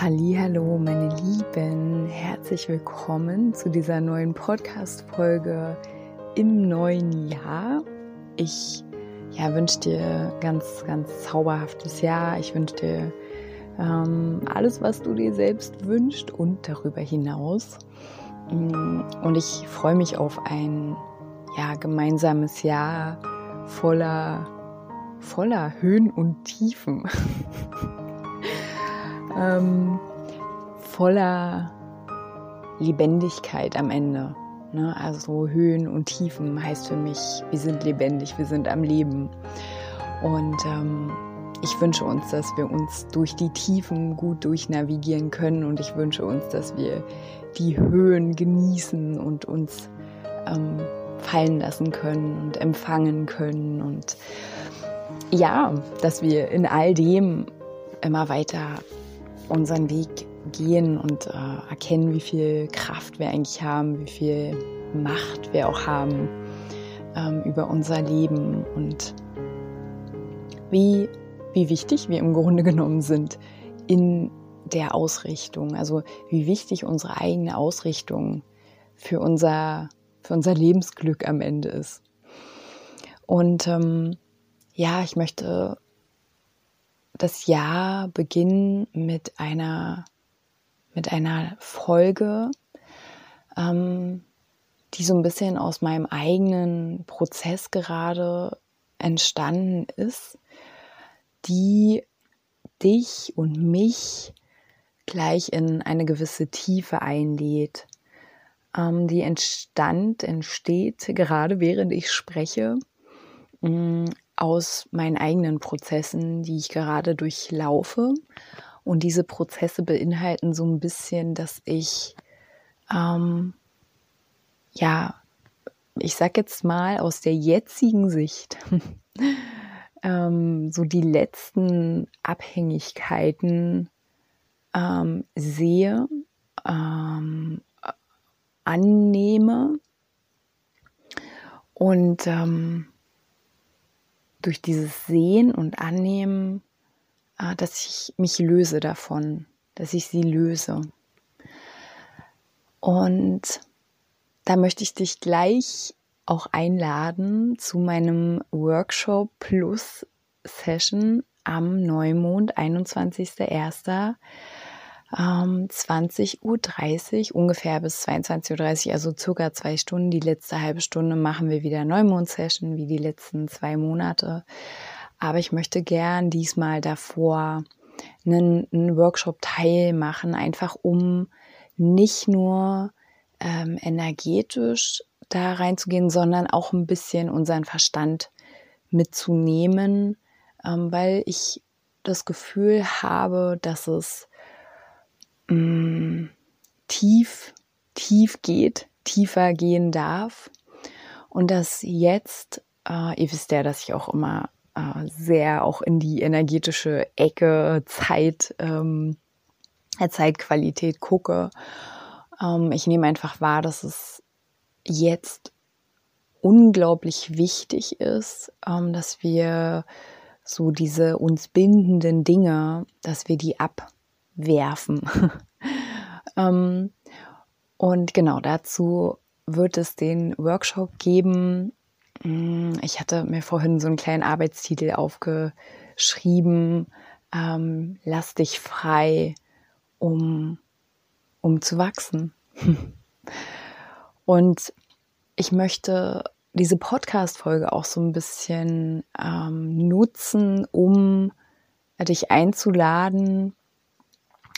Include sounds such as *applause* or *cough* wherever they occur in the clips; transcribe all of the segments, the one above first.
Hallo, meine Lieben, herzlich willkommen zu dieser neuen Podcast Folge im neuen Jahr. Ich ja, wünsche dir ganz ganz zauberhaftes Jahr. Ich wünsche dir ähm, alles, was du dir selbst wünschst und darüber hinaus. Mm, und ich freue mich auf ein ja, gemeinsames Jahr voller voller Höhen und Tiefen. *laughs* ähm, voller Lebendigkeit am Ende. Ne? Also Höhen und Tiefen heißt für mich, wir sind lebendig, wir sind am Leben. Und ähm, ich wünsche uns, dass wir uns durch die Tiefen gut durchnavigieren können und ich wünsche uns, dass wir die Höhen genießen und uns ähm, fallen lassen können und empfangen können und ja, dass wir in all dem immer weiter unseren Weg gehen und äh, erkennen, wie viel Kraft wir eigentlich haben, wie viel Macht wir auch haben ähm, über unser Leben und wie, wie wichtig wir im Grunde *laughs* genommen sind in der Ausrichtung, also wie wichtig unsere eigene Ausrichtung für unser, für unser Lebensglück am Ende ist. Und ähm, ja, ich möchte das Jahr beginnen mit einer, mit einer Folge, ähm, die so ein bisschen aus meinem eigenen Prozess gerade entstanden ist, die dich und mich gleich in eine gewisse Tiefe einlädt. Ähm, die entstand, entsteht gerade während ich spreche, mm, aus meinen eigenen Prozessen, die ich gerade durchlaufe. Und diese Prozesse beinhalten so ein bisschen, dass ich, ähm, ja, ich sag jetzt mal aus der jetzigen Sicht, *laughs* ähm, so die letzten Abhängigkeiten ähm, sehe, ähm, annehme und ähm, durch dieses Sehen und Annehmen, äh, dass ich mich löse davon, dass ich sie löse. Und da möchte ich dich gleich auch einladen zu meinem Workshop Plus Session am Neumond, 21.01 ähm, 20.30 Uhr, ungefähr bis 22.30 Uhr, also circa zwei Stunden. Die letzte halbe Stunde machen wir wieder Neumond-Session, wie die letzten zwei Monate. Aber ich möchte gern diesmal davor einen, einen Workshop teilmachen, einfach um nicht nur ähm, energetisch da reinzugehen, sondern auch ein bisschen unseren Verstand mitzunehmen, ähm, weil ich das Gefühl habe, dass es mh, mm, tief, tief geht, tiefer gehen darf. Und dass jetzt, äh, ihr wisst ja, dass ich auch immer äh, sehr auch in die energetische Ecke Zeit, ähm, Zeitqualität gucke. Ähm, ich nehme einfach wahr, dass es jetzt unglaublich wichtig ist, ähm, dass wir so diese uns bindenden Dinge, dass wir die ab werfen. *laughs* ähm, und genau dazu wird es den Workshop geben. Mm, ich hatte mir vorhin so einen kleinen Arbeitstitel aufgeschrieben. Ähm, lass dich frei, um, um zu wachsen. *laughs* und ich möchte diese Podcast-Folge auch so ein bisschen ähm, nutzen, um dich einzuladen,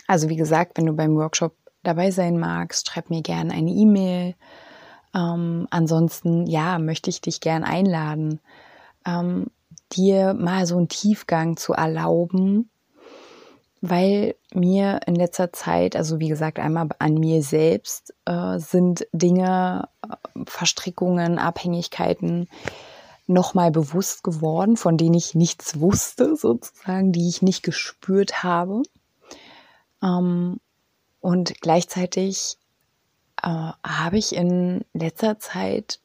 also wie gesagt, wenn du beim Workshop dabei sein magst, schreib mir gerne eine E-Mail. Ähm, ansonsten, ja, möchte ich dich gern einladen, ähm, dir mal so einen Tiefgang zu erlauben weil mir in letzter Zeit, also wie gesagt, einmal an mir selbst äh, sind Dinge, äh, Verstrickungen, Abhängigkeiten nochmal bewusst geworden, von denen ich nichts wusste, sozusagen, die ich nicht gespürt habe. Ähm, und gleichzeitig äh, habe ich in letzter Zeit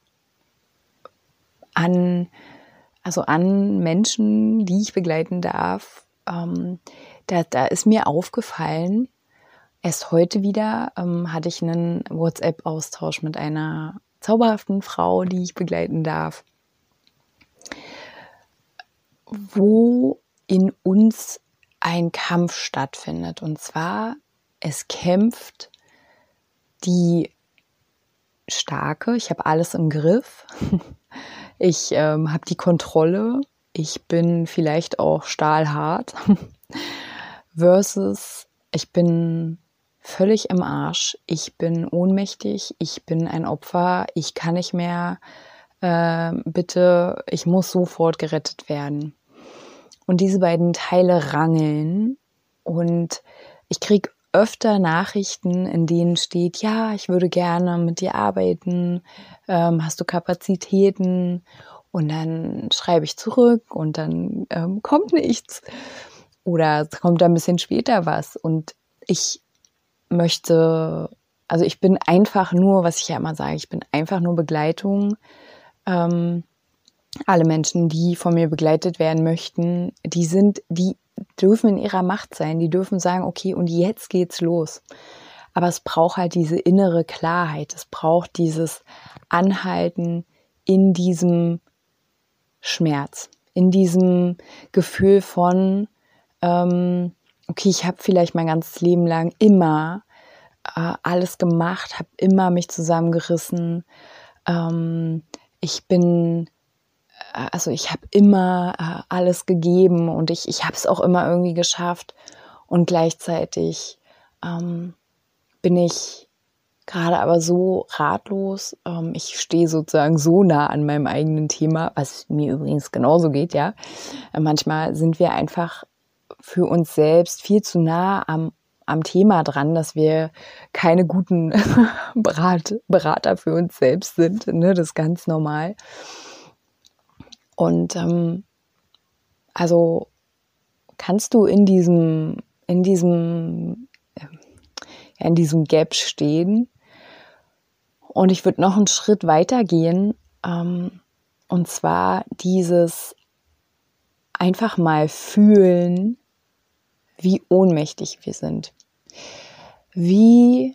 an, also an Menschen, die ich begleiten darf, ähm, da, da ist mir aufgefallen, erst heute wieder ähm, hatte ich einen WhatsApp-Austausch mit einer zauberhaften Frau, die ich begleiten darf, wo in uns ein Kampf stattfindet. Und zwar, es kämpft die starke, ich habe alles im Griff, *laughs* ich ähm, habe die Kontrolle, ich bin vielleicht auch stahlhart. *laughs* Versus ich bin völlig im Arsch, ich bin ohnmächtig, ich bin ein Opfer, ich kann nicht mehr, äh, bitte, ich muss sofort gerettet werden. Und diese beiden Teile rangeln und ich kriege öfter Nachrichten, in denen steht, ja, ich würde gerne mit dir arbeiten, ähm, hast du Kapazitäten? Und dann schreibe ich zurück und dann ähm, kommt nichts. Oder es kommt ein bisschen später was. Und ich möchte, also ich bin einfach nur, was ich ja immer sage, ich bin einfach nur Begleitung. Ähm, alle Menschen, die von mir begleitet werden möchten, die sind, die dürfen in ihrer Macht sein, die dürfen sagen, okay, und jetzt geht's los. Aber es braucht halt diese innere Klarheit, es braucht dieses Anhalten in diesem Schmerz, in diesem Gefühl von, ähm, okay, ich habe vielleicht mein ganzes Leben lang immer äh, alles gemacht, habe immer mich zusammengerissen. Ähm, ich bin also ich habe immer äh, alles gegeben und ich, ich habe es auch immer irgendwie geschafft. Und gleichzeitig ähm, bin ich gerade aber so ratlos. Ähm, ich stehe sozusagen so nah an meinem eigenen Thema, was mir übrigens genauso geht, ja. Äh, manchmal sind wir einfach für uns selbst viel zu nah am, am Thema dran, dass wir keine guten *laughs* Berat, Berater für uns selbst sind. Ne? Das ist ganz normal. Und ähm, also kannst du in diesem, in diesem, in diesem Gap stehen. Und ich würde noch einen Schritt weiter gehen. Ähm, und zwar dieses einfach mal fühlen, wie ohnmächtig wir sind. Wie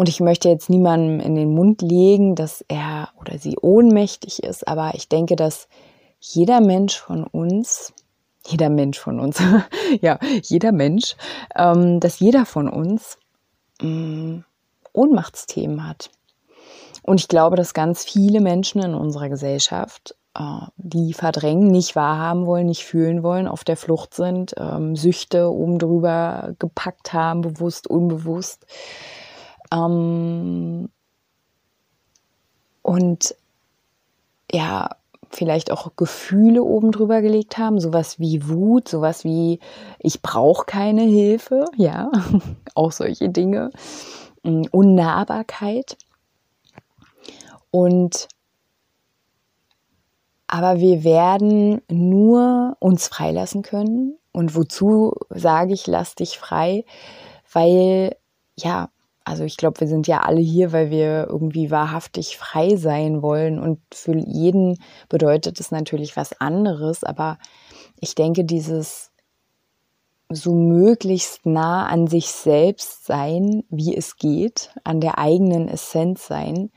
und ich möchte jetzt niemandem in den Mund legen, dass er oder sie ohnmächtig ist, aber ich denke, dass jeder Mensch von uns, jeder Mensch von uns, *laughs* ja, jeder Mensch, ähm, dass jeder von uns ähm, Ohnmachtsthemen hat. Und ich glaube, dass ganz viele Menschen in unserer Gesellschaft äh, die verdrängen, nicht wahrhaben wollen, nicht fühlen wollen, auf der Flucht sind, ähm, Süchte oben drüber gepackt haben, bewusst, unbewusst. Ähm, und ja, vielleicht auch Gefühle oben drüber gelegt haben, sowas wie Wut, sowas wie ich brauche keine Hilfe, ja, *laughs* auch solche Dinge, mm, Unnahbarkeit. Und aber wir werden nur uns freilassen können. Und wozu sage ich, lass dich frei? Weil ja, also ich glaube, wir sind ja alle hier, weil wir irgendwie wahrhaftig frei sein wollen. Und für jeden bedeutet es natürlich was anderes. Aber ich denke, dieses so möglichst nah an sich selbst sein, wie es geht, an der eigenen Essenz sein,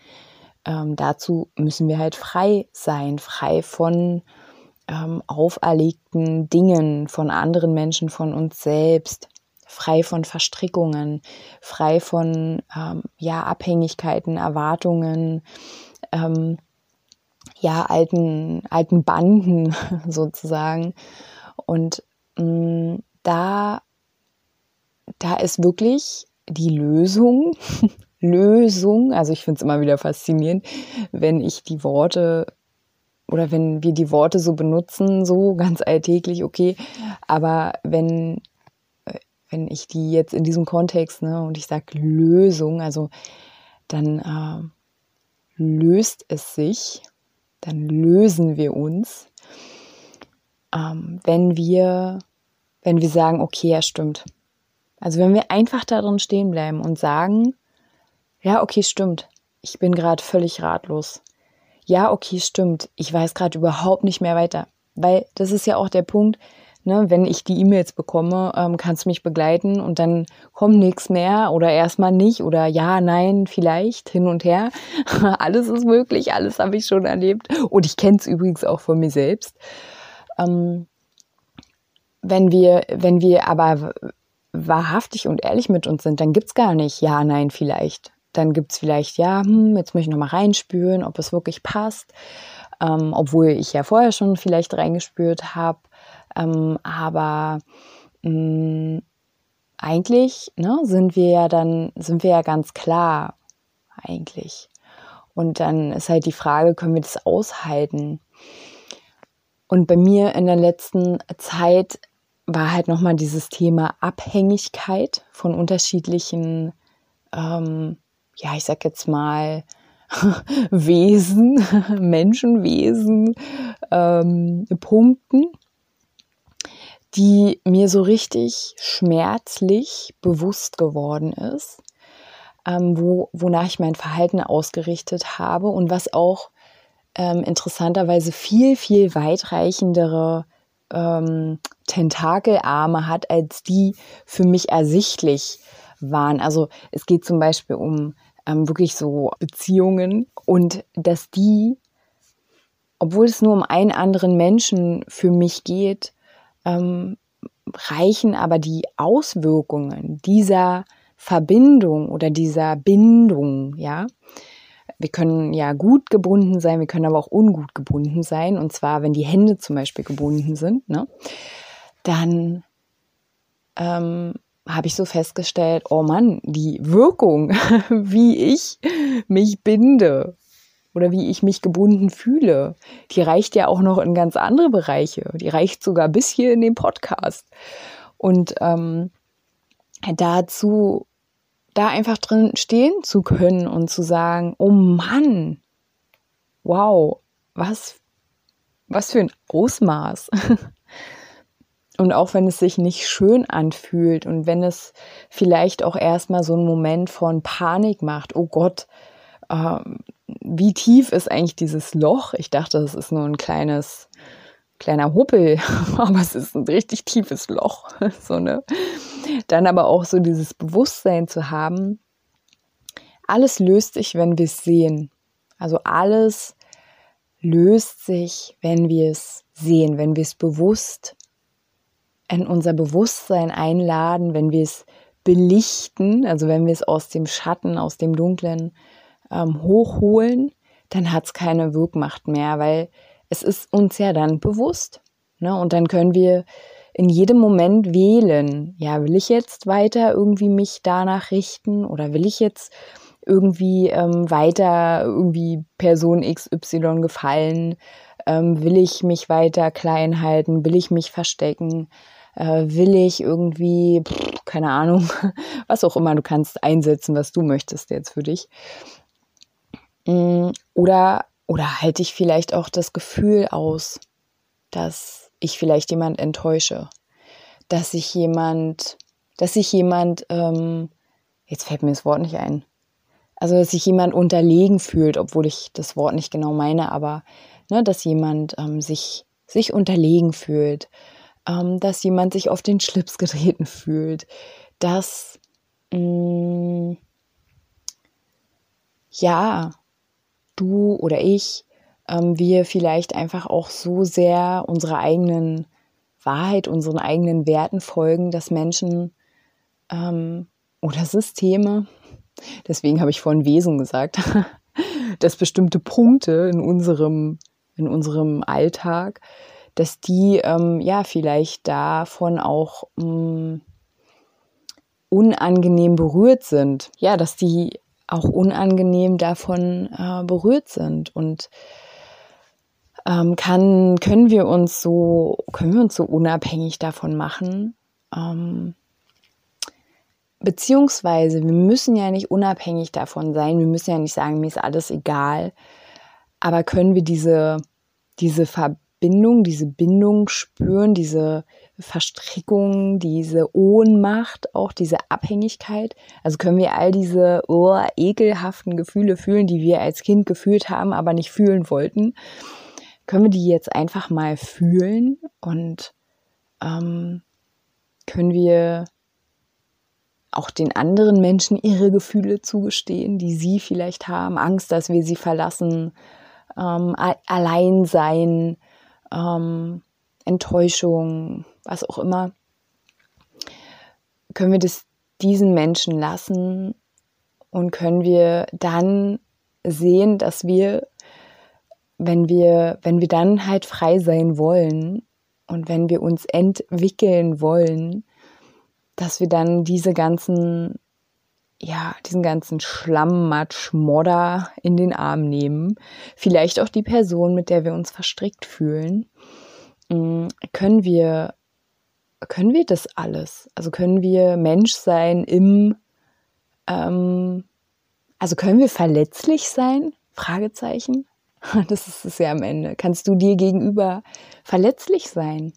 ähm, dazu müssen wir halt frei sein, frei von ähm, auferlegten Dingen, von anderen Menschen, von uns selbst frei von Verstrickungen, frei von ähm, ja, Abhängigkeiten, Erwartungen, ähm, ja, alten, alten Banden *laughs* sozusagen. Und mh, mm, da, da ist wirklich die Lösung, *laughs* Lösung, also ich finde es immer wieder faszinierend, wenn ich die Worte oder wenn wir die Worte so benutzen, so ganz alltäglich, okay, aber wenn wenn ich die jetzt in diesem Kontext, ne, und ich sage Lösung, also dann äh, löst es sich, dann lösen wir uns, ähm, wenn wir, wenn wir sagen, okay, ja, stimmt. Also wenn wir einfach darin stehen bleiben und sagen, ja, okay, stimmt, ich bin gerade völlig ratlos. Ja, okay, stimmt, ich weiß gerade überhaupt nicht mehr weiter. Weil das ist ja auch der Punkt, ne, wenn ich die E-Mails bekomme, ähm, kannst du mich begleiten und dann kommt nichts mehr oder erstmal nicht oder ja, nein, vielleicht hin und her. *laughs* alles ist möglich, alles habe ich schon erlebt und ich kenne es übrigens auch von mir selbst. Ähm, wenn wir, wenn wir aber wahrhaftig und ehrlich mit uns sind, dann gibt es gar nicht ja, nein, vielleicht. Dann gibt es vielleicht, ja, hm, jetzt muss ich nochmal reinspüren, ob es wirklich passt. Ähm, obwohl ich ja vorher schon vielleicht reingespürt habe. Ähm, aber mh, mm, eigentlich ne, sind wir ja dann, sind wir ja ganz klar, eigentlich. Und dann ist halt die Frage, können wir das aushalten? Und bei mir in der letzten Zeit war halt nochmal dieses Thema Abhängigkeit von unterschiedlichen, ähm, ja, ich sag jetzt mal, *laughs* Wesen, *laughs* Menschenwesen, ähm, Punkten die mir so richtig schmerzlich bewusst geworden ist, ähm, wo, wonach ich mein Verhalten ausgerichtet habe und was auch ähm, interessanterweise viel, viel weitreichendere ähm, Tentakelarme hat, als die für mich ersichtlich waren. Also es geht zum Beispiel um ähm, wirklich so Beziehungen und dass die, obwohl es nur um einen anderen Menschen für mich geht, ähm, reichen aber die Auswirkungen dieser Verbindung oder dieser Bindung, ja. Wir können ja gut gebunden sein, wir können aber auch ungut gebunden sein. Und zwar, wenn die Hände zum Beispiel gebunden sind, ne, dann ähm, habe ich so festgestellt, oh Mann, die Wirkung, *laughs* wie ich mich binde, oder wie ich mich gebunden fühle, die reicht ja auch noch in ganz andere Bereiche. Die reicht sogar bis hier in den Podcast. Und ähm, dazu, da einfach drin stehen zu können und zu sagen, oh Mann, wow, was, was für ein Ausmaß. *laughs* Und auch wenn es sich nicht schön anfühlt und wenn es vielleicht auch erstmal so einen Moment von Panik macht, oh Gott, ähm, wie tief ist eigentlich dieses Loch? Ich dachte, es ist nur ein kleines, kleiner Huppel, *laughs* aber es ist ein richtig tiefes Loch. *laughs* so, ne? Dann aber auch so dieses Bewusstsein zu haben, alles löst sich, wenn wir es sehen. Also alles löst sich, wenn wir es sehen, wenn wir es bewusst in unser Bewusstsein einladen, wenn wir es belichten, also wenn wir es aus dem Schatten, aus dem Dunklen ähm, hochholen, dann hat es keine Wirkmacht mehr, weil es ist uns ja dann bewusst. Ne? Und dann können wir in jedem Moment wählen, ja, will ich jetzt weiter irgendwie mich danach richten oder will ich jetzt irgendwie ähm, weiter irgendwie Person XY gefallen? Ähm, will ich mich weiter klein halten? Will ich mich verstecken? Äh, will ich irgendwie, pff, keine Ahnung, *laughs* was auch immer du kannst einsetzen, was du möchtest jetzt für dich. Mm, oder, oder halte ich vielleicht auch das Gefühl aus, dass ich vielleicht jemand enttäusche, dass ich jemand, dass sich jemand, ähm, jetzt fällt mir das Wort nicht ein, also dass sich jemand unterlegen fühlt, obwohl ich das Wort nicht genau meine, aber ne, dass jemand ähm, sich, sich unterlegen fühlt, ähm, dass jemand sich auf den Schlips getreten fühlt, dass mh, mm, ja, du oder ich, ähm, wir vielleicht einfach auch so sehr unserer eigenen Wahrheit, unseren eigenen Werten folgen, dass Menschen ähm, oder Systeme, *laughs* deswegen habe ich vorhin Wesen gesagt, *laughs* dass bestimmte Punkte in unserem, in unserem Alltag, dass die ähm, ja vielleicht davon auch mh, mm, unangenehm berührt sind. Ja, dass die auch unangenehm davon äh, berührt sind. Und ähm, kann, können wir uns so, können wir uns so unabhängig davon machen, ähm, beziehungsweise wir müssen ja nicht unabhängig davon sein, wir müssen ja nicht sagen, mir ist alles egal, aber können wir diese, diese Verbindung, diese Bindung spüren, diese Verstrickung, diese Ohnmacht, auch diese Abhängigkeit. Also können wir all diese oh, ekelhaften Gefühle fühlen, die wir als Kind gefühlt haben, aber nicht fühlen wollten. Können wir die jetzt einfach mal fühlen und ähm, können wir auch den anderen Menschen ihre Gefühle zugestehen, die sie vielleicht haben, Angst, dass wir sie verlassen, ähm, allein sein, ähm, Enttäuschung, was auch immer, können wir das diesen Menschen lassen und können wir dann sehen, dass wir, wenn wir, wenn wir dann halt frei sein wollen und wenn wir uns entwickeln wollen, dass wir dann diese ganzen, ja, diesen ganzen Schlammmatsch, Modder in den Arm nehmen. Vielleicht auch die Person, mit der wir uns verstrickt fühlen. Mm, können wir, können wir das alles? Also können wir Mensch sein im, ähm, also können wir verletzlich sein? Fragezeichen. *laughs* Das ist es ja am Ende. Kannst du dir gegenüber verletzlich sein?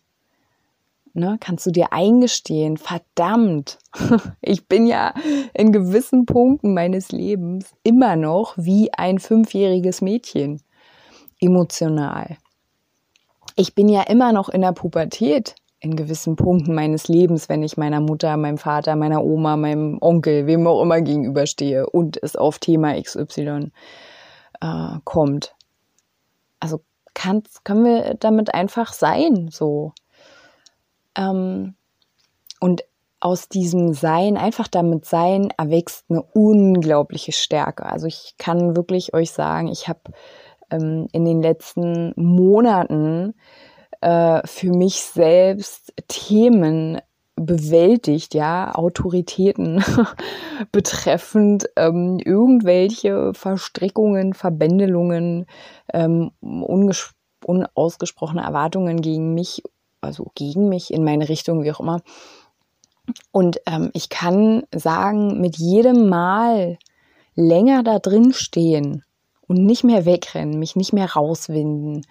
Ne, kannst du dir eingestehen, verdammt, *laughs* ich bin ja in gewissen Punkten meines Lebens immer noch wie ein fünfjähriges Mädchen, emotional. Ich bin ja immer noch in der Pubertät in gewissen Punkten meines Lebens, wenn ich meiner Mutter, meinem Vater, meiner Oma, meinem Onkel, wem auch immer gegenüberstehe und es auf Thema XY äh, kommt. Also können wir damit einfach sein, so. Ähm, und aus diesem Sein, einfach damit Sein, erwächst eine unglaubliche Stärke. Also ich kann wirklich euch sagen, ich habe ähm, in den letzten Monaten äh, für mich selbst Themen bewältigt, ja, Autoritäten *laughs* betreffend ähm, irgendwelche Verstrickungen, Verbändelungen, ähm, unausgesprochene Erwartungen gegen mich also gegen mich, in meine Richtung, wie auch immer. Und ähm, ich kann sagen, mit jedem Mal länger da drin stehen und nicht mehr wegrennen, mich nicht mehr rauswinden,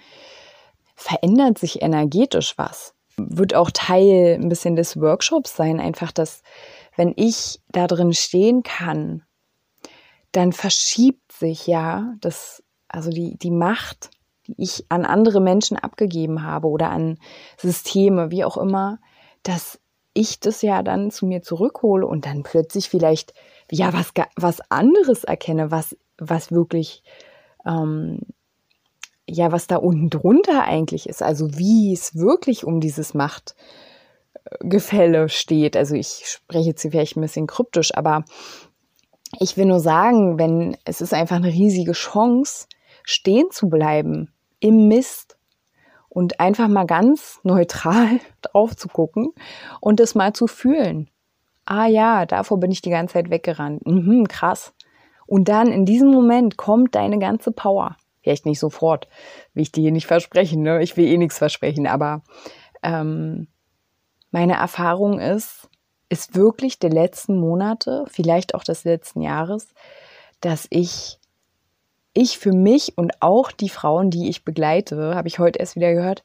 verändert sich energetisch was. Wird auch Teil ein bisschen des Workshops sein, einfach, dass wenn ich da drin stehen kann, dann verschiebt sich ja das, also die, die Macht die ich an andere Menschen abgegeben habe oder an Systeme, wie auch immer, dass ich das ja dann zu mir zurückhole und dann plötzlich vielleicht ja was was anderes erkenne, was was wirklich ähm, ja was da unten drunter eigentlich ist, also wie es wirklich um dieses Machtgefälle steht. Also ich spreche jetzt vielleicht ein bisschen kryptisch, aber ich will nur sagen, wenn es ist einfach eine riesige Chance, stehen zu bleiben im Mist und einfach mal ganz neutral *laughs* drauf zu gucken und es mal zu fühlen. Ah ja, davor bin ich die ganze Zeit weggerannt. Mhm, krass. Und dann in diesem Moment kommt deine ganze Power. Vielleicht nicht sofort, will ich dir hier nicht versprechen, ne? Ich will eh nichts versprechen, aber ähm, meine Erfahrung ist, ist wirklich der letzten Monate, vielleicht auch des letzten Jahres, dass ich ich für mich und auch die Frauen, die ich begleite, habe ich heute erst wieder gehört,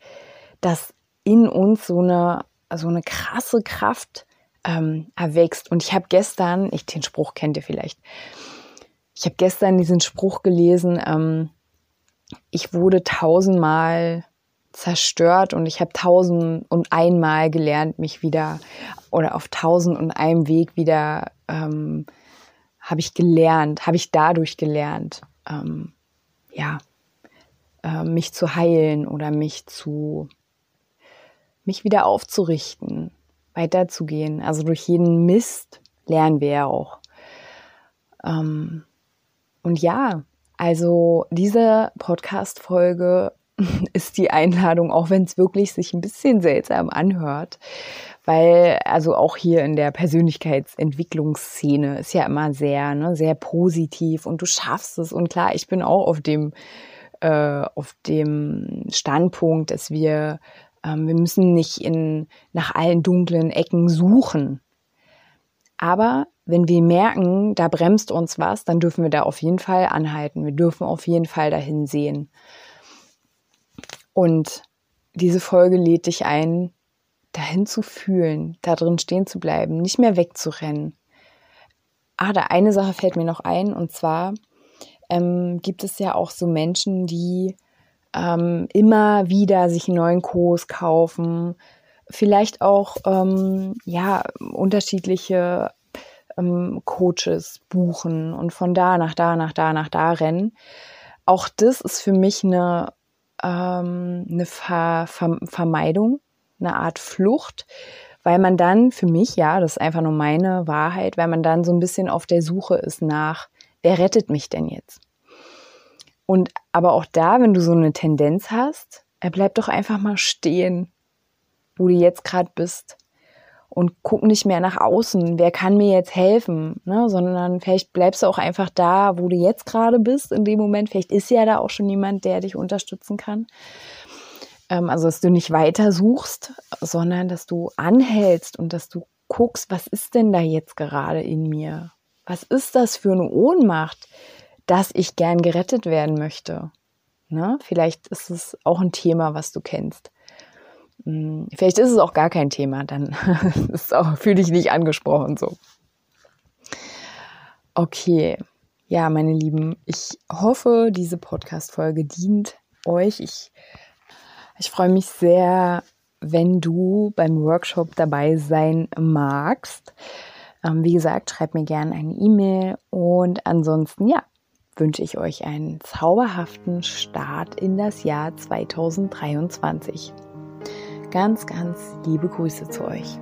dass in uns so eine, so eine krasse Kraft ähm, erwächst. Und ich habe gestern, ich, den Spruch kennt ihr vielleicht, ich habe gestern diesen Spruch gelesen, ähm, ich wurde tausendmal zerstört und ich habe tausend und einmal gelernt, mich wieder oder auf tausend und einem Weg wieder ähm, habe ich gelernt, habe ich dadurch gelernt ähm, ja, äh, mich zu heilen oder mich zu, mich wieder aufzurichten, weiterzugehen. Also durch jeden Mist lernen wir ja auch. Ähm, und ja, also diese Podcast-Folge *laughs* ist die Einladung, auch wenn es wirklich sich ein bisschen seltsam anhört, weil also auch hier in der Persönlichkeitsentwicklungsszene ist ja immer sehr, ne, sehr positiv und du schaffst es. Und klar, ich bin auch auf dem, äh, auf dem Standpunkt, dass wir, ähm, wir müssen nicht in, nach allen dunklen Ecken suchen. Aber wenn wir merken, da bremst uns was, dann dürfen wir da auf jeden Fall anhalten. Wir dürfen auf jeden Fall dahin sehen. Und diese Folge lädt dich ein, dahin zu fühlen, da drin stehen zu bleiben, nicht mehr wegzurennen. Ah, da eine Sache fällt mir noch ein, und zwar ähm, gibt es ja auch so Menschen, die ähm, immer wieder sich einen neuen Kurs kaufen, vielleicht auch ähm, ja unterschiedliche ähm, Coaches buchen und von da nach da nach da nach da rennen. Auch das ist für mich eine, ähm, eine Ver Ver Vermeidung, eine Art Flucht, weil man dann für mich, ja, das ist einfach nur meine Wahrheit, weil man dann so ein bisschen auf der Suche ist nach, wer rettet mich denn jetzt? Und aber auch da, wenn du so eine Tendenz hast, bleibt doch einfach mal stehen, wo du jetzt gerade bist. Und guck nicht mehr nach außen, wer kann mir jetzt helfen, ne? sondern vielleicht bleibst du auch einfach da, wo du jetzt gerade bist in dem Moment. Vielleicht ist ja da auch schon jemand, der dich unterstützen kann. Ähm, also, dass du nicht weiter suchst, sondern dass du anhältst und dass du guckst, was ist denn da jetzt gerade in mir? Was ist das für eine Ohnmacht, dass ich gern gerettet werden möchte? Ne? Vielleicht ist es auch ein Thema, was du kennst. Hm, vielleicht ist es auch gar kein Thema, dann *laughs* fühle dich nicht angesprochen so. Okay, ja, meine Lieben, ich hoffe, diese Podcast-Folge dient euch. Ich ich freue mich sehr, wenn du beim Workshop dabei sein magst. Ähm, wie gesagt, schreib mir gerne eine E-Mail und ansonsten, ja, wünsche ich euch einen zauberhaften Start in das Jahr 2023. Ganz, ganz liebe Grüße zu euch.